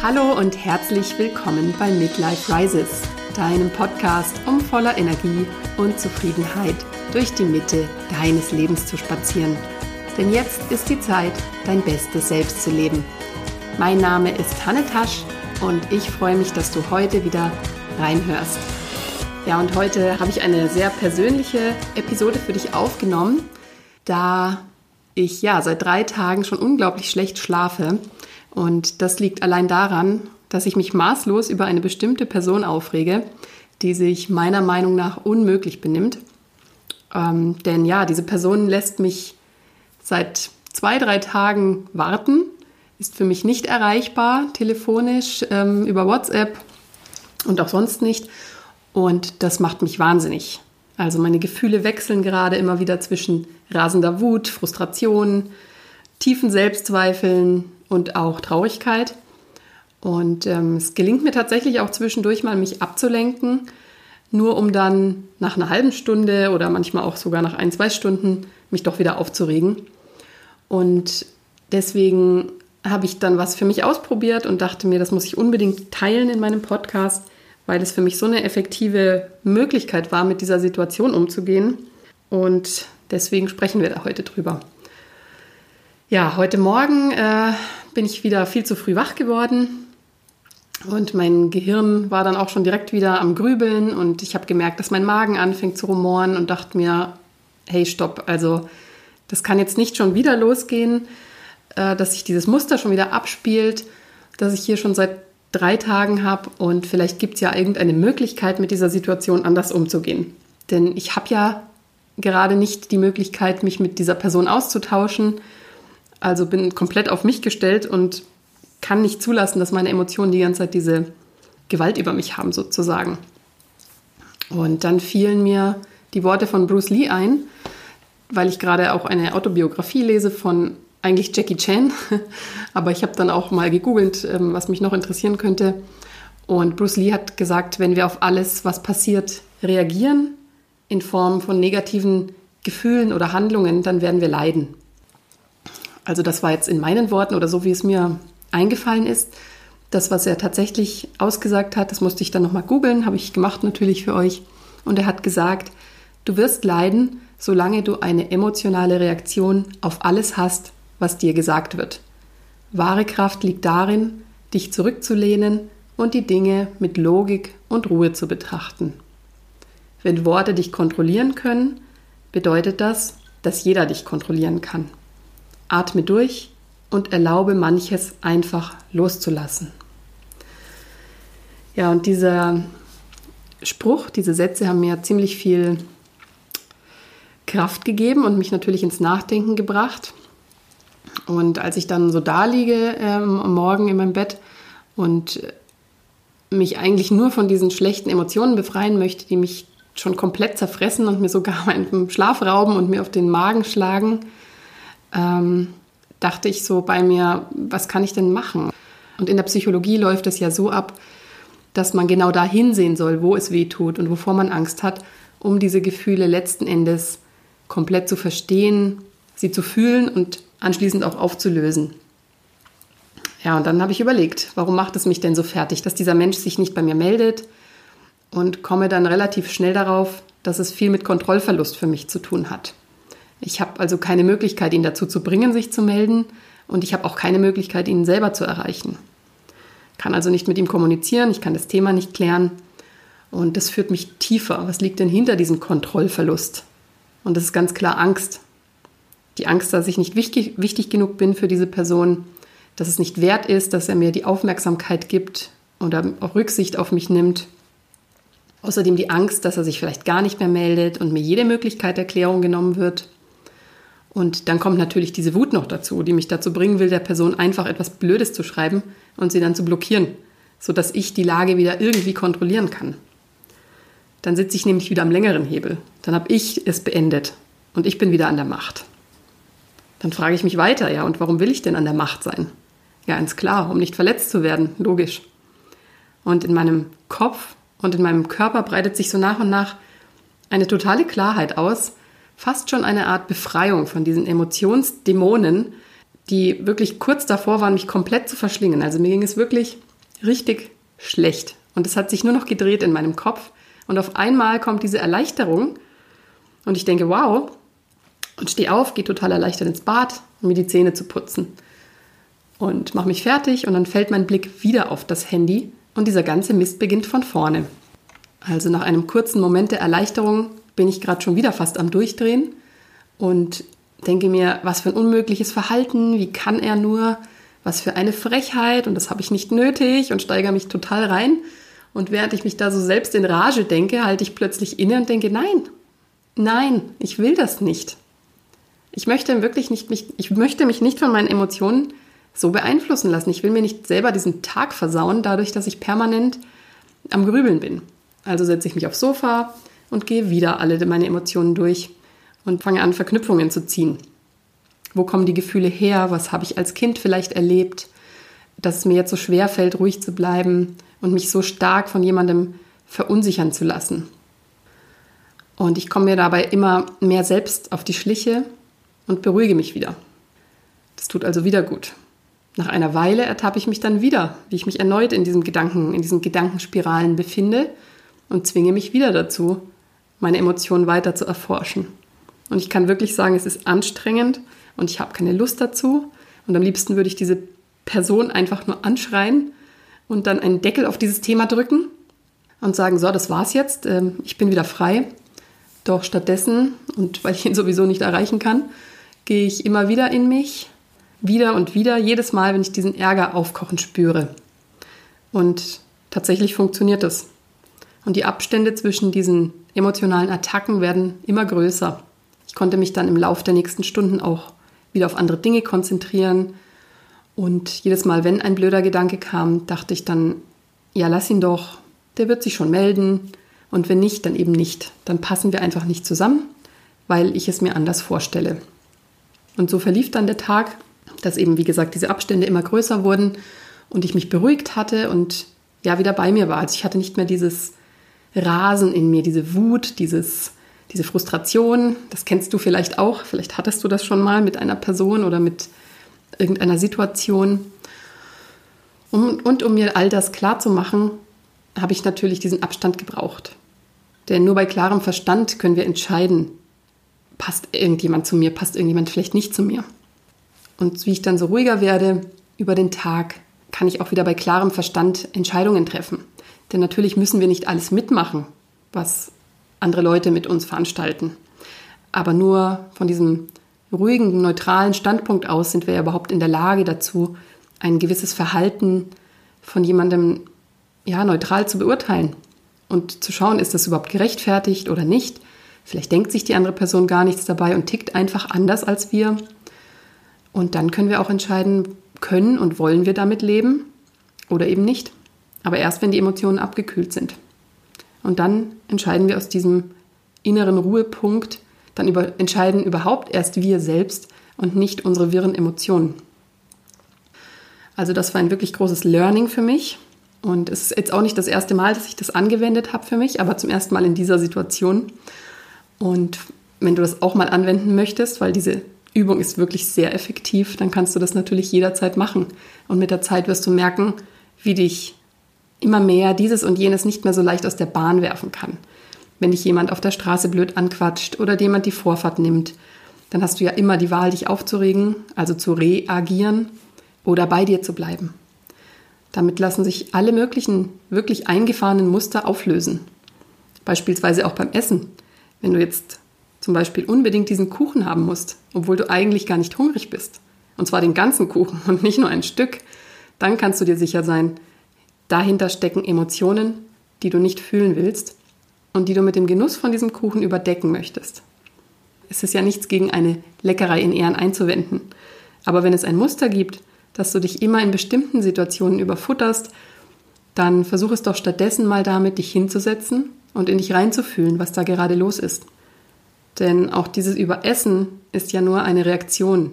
Hallo und herzlich willkommen bei Midlife Rises, deinem Podcast, um voller Energie und Zufriedenheit durch die Mitte deines Lebens zu spazieren. Denn jetzt ist die Zeit, dein bestes Selbst zu leben. Mein Name ist Hanne Tasch und ich freue mich, dass du heute wieder reinhörst. Ja, und heute habe ich eine sehr persönliche Episode für dich aufgenommen, da ich ja seit drei Tagen schon unglaublich schlecht schlafe. Und das liegt allein daran, dass ich mich maßlos über eine bestimmte Person aufrege, die sich meiner Meinung nach unmöglich benimmt. Ähm, denn ja, diese Person lässt mich seit zwei, drei Tagen warten, ist für mich nicht erreichbar, telefonisch, ähm, über WhatsApp und auch sonst nicht. Und das macht mich wahnsinnig. Also meine Gefühle wechseln gerade immer wieder zwischen rasender Wut, Frustration, tiefen Selbstzweifeln und auch Traurigkeit. Und ähm, es gelingt mir tatsächlich auch zwischendurch mal, mich abzulenken, nur um dann nach einer halben Stunde oder manchmal auch sogar nach ein, zwei Stunden mich doch wieder aufzuregen. Und deswegen habe ich dann was für mich ausprobiert und dachte mir, das muss ich unbedingt teilen in meinem Podcast, weil es für mich so eine effektive Möglichkeit war, mit dieser Situation umzugehen. Und deswegen sprechen wir da heute drüber. Ja, heute Morgen äh, bin ich wieder viel zu früh wach geworden und mein Gehirn war dann auch schon direkt wieder am Grübeln und ich habe gemerkt, dass mein Magen anfängt zu rumoren und dachte mir, hey, stopp, also das kann jetzt nicht schon wieder losgehen, äh, dass sich dieses Muster schon wieder abspielt, dass ich hier schon seit drei Tagen habe und vielleicht gibt es ja irgendeine Möglichkeit, mit dieser Situation anders umzugehen. Denn ich habe ja gerade nicht die Möglichkeit, mich mit dieser Person auszutauschen. Also bin komplett auf mich gestellt und kann nicht zulassen, dass meine Emotionen die ganze Zeit diese Gewalt über mich haben, sozusagen. Und dann fielen mir die Worte von Bruce Lee ein, weil ich gerade auch eine Autobiografie lese von eigentlich Jackie Chan. Aber ich habe dann auch mal gegoogelt, ähm, was mich noch interessieren könnte. Und Bruce Lee hat gesagt, wenn wir auf alles, was passiert, reagieren in Form von negativen Gefühlen oder Handlungen, dann werden wir leiden. Also das war jetzt in meinen Worten oder so, wie es mir eingefallen ist. Das, was er tatsächlich ausgesagt hat, das musste ich dann nochmal googeln, habe ich gemacht natürlich für euch. Und er hat gesagt, du wirst leiden, solange du eine emotionale Reaktion auf alles hast, was dir gesagt wird. Wahre Kraft liegt darin, dich zurückzulehnen und die Dinge mit Logik und Ruhe zu betrachten. Wenn Worte dich kontrollieren können, bedeutet das, dass jeder dich kontrollieren kann. Atme durch und erlaube manches einfach loszulassen. Ja, und dieser Spruch, diese Sätze haben mir ziemlich viel Kraft gegeben und mich natürlich ins Nachdenken gebracht. Und als ich dann so da liege ähm, am Morgen in meinem Bett und mich eigentlich nur von diesen schlechten Emotionen befreien möchte, die mich schon komplett zerfressen und mir sogar meinen Schlaf rauben und mir auf den Magen schlagen, ähm, dachte ich so bei mir, was kann ich denn machen? Und in der Psychologie läuft es ja so ab, dass man genau da hinsehen soll, wo es weh tut und wovor man Angst hat, um diese Gefühle letzten Endes komplett zu verstehen, sie zu fühlen und anschließend auch aufzulösen. Ja, und dann habe ich überlegt, warum macht es mich denn so fertig, dass dieser Mensch sich nicht bei mir meldet und komme dann relativ schnell darauf, dass es viel mit Kontrollverlust für mich zu tun hat. Ich habe also keine Möglichkeit, ihn dazu zu bringen, sich zu melden und ich habe auch keine Möglichkeit, ihn selber zu erreichen. Kann also nicht mit ihm kommunizieren, ich kann das Thema nicht klären und das führt mich tiefer. Was liegt denn hinter diesem Kontrollverlust? Und das ist ganz klar Angst. Die Angst, dass ich nicht wichtig, wichtig genug bin für diese Person, dass es nicht wert ist, dass er mir die Aufmerksamkeit gibt oder auch Rücksicht auf mich nimmt. Außerdem die Angst, dass er sich vielleicht gar nicht mehr meldet und mir jede Möglichkeit der Klärung genommen wird. Und dann kommt natürlich diese Wut noch dazu, die mich dazu bringen will, der Person einfach etwas Blödes zu schreiben und sie dann zu blockieren, sodass ich die Lage wieder irgendwie kontrollieren kann. Dann sitze ich nämlich wieder am längeren Hebel. Dann habe ich es beendet und ich bin wieder an der Macht. Dann frage ich mich weiter, ja, und warum will ich denn an der Macht sein? Ja, ganz klar, um nicht verletzt zu werden, logisch. Und in meinem Kopf und in meinem Körper breitet sich so nach und nach eine totale Klarheit aus, fast schon eine Art Befreiung von diesen Emotionsdämonen, die wirklich kurz davor waren, mich komplett zu verschlingen. Also mir ging es wirklich richtig schlecht. Und es hat sich nur noch gedreht in meinem Kopf. Und auf einmal kommt diese Erleichterung. Und ich denke, wow. Und stehe auf, gehe total erleichtert ins Bad, um mir die Zähne zu putzen. Und mache mich fertig und dann fällt mein Blick wieder auf das Handy und dieser ganze Mist beginnt von vorne. Also nach einem kurzen Moment der Erleichterung bin ich gerade schon wieder fast am Durchdrehen und denke mir, was für ein unmögliches Verhalten, wie kann er nur, was für eine Frechheit und das habe ich nicht nötig und steigere mich total rein. Und während ich mich da so selbst in Rage denke, halte ich plötzlich inne und denke, nein, nein, ich will das nicht. Ich möchte wirklich nicht, mich, ich möchte mich nicht von meinen Emotionen so beeinflussen lassen. Ich will mir nicht selber diesen Tag versauen, dadurch, dass ich permanent am Grübeln bin. Also setze ich mich aufs Sofa und gehe wieder alle meine Emotionen durch und fange an, Verknüpfungen zu ziehen. Wo kommen die Gefühle her? Was habe ich als Kind vielleicht erlebt, dass es mir jetzt so schwer fällt, ruhig zu bleiben und mich so stark von jemandem verunsichern zu lassen? Und ich komme mir dabei immer mehr selbst auf die Schliche und beruhige mich wieder. Das tut also wieder gut. Nach einer Weile ertappe ich mich dann wieder, wie ich mich erneut in diesem Gedanken, in diesen Gedankenspiralen befinde und zwinge mich wieder dazu, meine Emotionen weiter zu erforschen. Und ich kann wirklich sagen, es ist anstrengend und ich habe keine Lust dazu. Und am liebsten würde ich diese Person einfach nur anschreien und dann einen Deckel auf dieses Thema drücken und sagen, so, das war's jetzt, ähm, ich bin wieder frei. Doch stattdessen, und weil ich ihn sowieso nicht erreichen kann, gehe ich immer wieder in mich, wieder und wieder, jedes Mal, wenn ich diesen Ärger aufkochen spüre. Und tatsächlich funktioniert das. Und die Abstände zwischen diesen emotionalen Attacken werden immer größer. Ich konnte mich dann im Laufe der nächsten Stunden auch wieder auf andere Dinge konzentrieren. Und jedes Mal, wenn ein blöder Gedanke kam, dachte ich dann, ja, lass ihn doch, der wird sich schon melden. Und wenn nicht, dann eben nicht. Dann passen wir einfach nicht zusammen, weil ich es mir anders vorstelle. Und so verlief dann der Tag, dass eben, wie gesagt, diese Abstände immer größer wurden und ich mich beruhigt hatte und ja, wieder bei mir war. Also ich hatte nicht mehr dieses Rasen in mir, diese Wut, dieses, diese Frustration. Das kennst du vielleicht auch. Vielleicht hattest du das schon mal mit einer Person oder mit irgendeiner Situation. Und, und um mir all das klar zu machen, habe ich natürlich diesen Abstand gebraucht. Denn nur bei klarem Verstand können wir entscheiden, passt irgendjemand zu mir, passt irgendjemand vielleicht nicht zu mir. Und wie ich dann so ruhiger werde über den Tag, kann ich auch wieder bei klarem Verstand Entscheidungen treffen. Denn natürlich müssen wir nicht alles mitmachen, was andere Leute mit uns veranstalten. Aber nur von diesem ruhigen, neutralen Standpunkt aus sind wir ja überhaupt in der Lage dazu, ein gewisses Verhalten von jemandem ja, neutral zu beurteilen und zu schauen, ist das überhaupt gerechtfertigt oder nicht. Vielleicht denkt sich die andere Person gar nichts dabei und tickt einfach anders als wir. Und dann können wir auch entscheiden, können und wollen wir damit leben oder eben nicht. Aber erst, wenn die Emotionen abgekühlt sind. Und dann entscheiden wir aus diesem inneren Ruhepunkt, dann über, entscheiden überhaupt erst wir selbst und nicht unsere wirren Emotionen. Also das war ein wirklich großes Learning für mich. Und es ist jetzt auch nicht das erste Mal, dass ich das angewendet habe für mich, aber zum ersten Mal in dieser Situation. Und wenn du das auch mal anwenden möchtest, weil diese Übung ist wirklich sehr effektiv, dann kannst du das natürlich jederzeit machen. Und mit der Zeit wirst du merken, wie dich immer mehr dieses und jenes nicht mehr so leicht aus der Bahn werfen kann. Wenn dich jemand auf der Straße blöd anquatscht oder jemand die Vorfahrt nimmt, dann hast du ja immer die Wahl, dich aufzuregen, also zu reagieren oder bei dir zu bleiben. Damit lassen sich alle möglichen, wirklich eingefahrenen Muster auflösen. Beispielsweise auch beim Essen. Wenn du jetzt zum Beispiel unbedingt diesen Kuchen haben musst, obwohl du eigentlich gar nicht hungrig bist, und zwar den ganzen Kuchen und nicht nur ein Stück, dann kannst du dir sicher sein, Dahinter stecken Emotionen, die du nicht fühlen willst und die du mit dem Genuss von diesem Kuchen überdecken möchtest. Es ist ja nichts gegen eine Leckerei in Ehren einzuwenden. Aber wenn es ein Muster gibt, dass du dich immer in bestimmten Situationen überfutterst, dann versuch es doch stattdessen mal damit, dich hinzusetzen und in dich reinzufühlen, was da gerade los ist. Denn auch dieses Überessen ist ja nur eine Reaktion,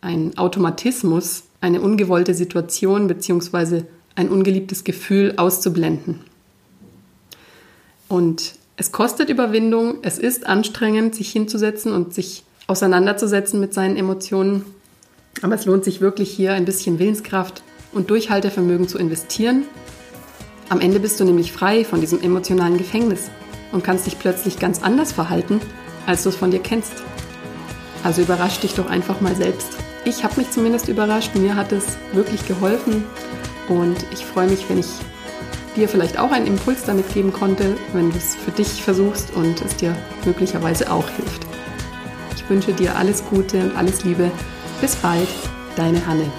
ein Automatismus, eine ungewollte Situation bzw ein ungeliebtes Gefühl auszublenden. Und es kostet Überwindung, es ist anstrengend, sich hinzusetzen und sich auseinanderzusetzen mit seinen Emotionen. Aber es lohnt sich wirklich hier ein bisschen Willenskraft und Durchhaltevermögen zu investieren. Am Ende bist du nämlich frei von diesem emotionalen Gefängnis und kannst dich plötzlich ganz anders verhalten, als du es von dir kennst. Also überrasch dich doch einfach mal selbst. Ich habe mich zumindest überrascht, mir hat es wirklich geholfen und ich freue mich, wenn ich dir vielleicht auch einen Impuls damit geben konnte, wenn du es für dich versuchst und es dir möglicherweise auch hilft. Ich wünsche dir alles Gute und alles Liebe. Bis bald, deine Hanne.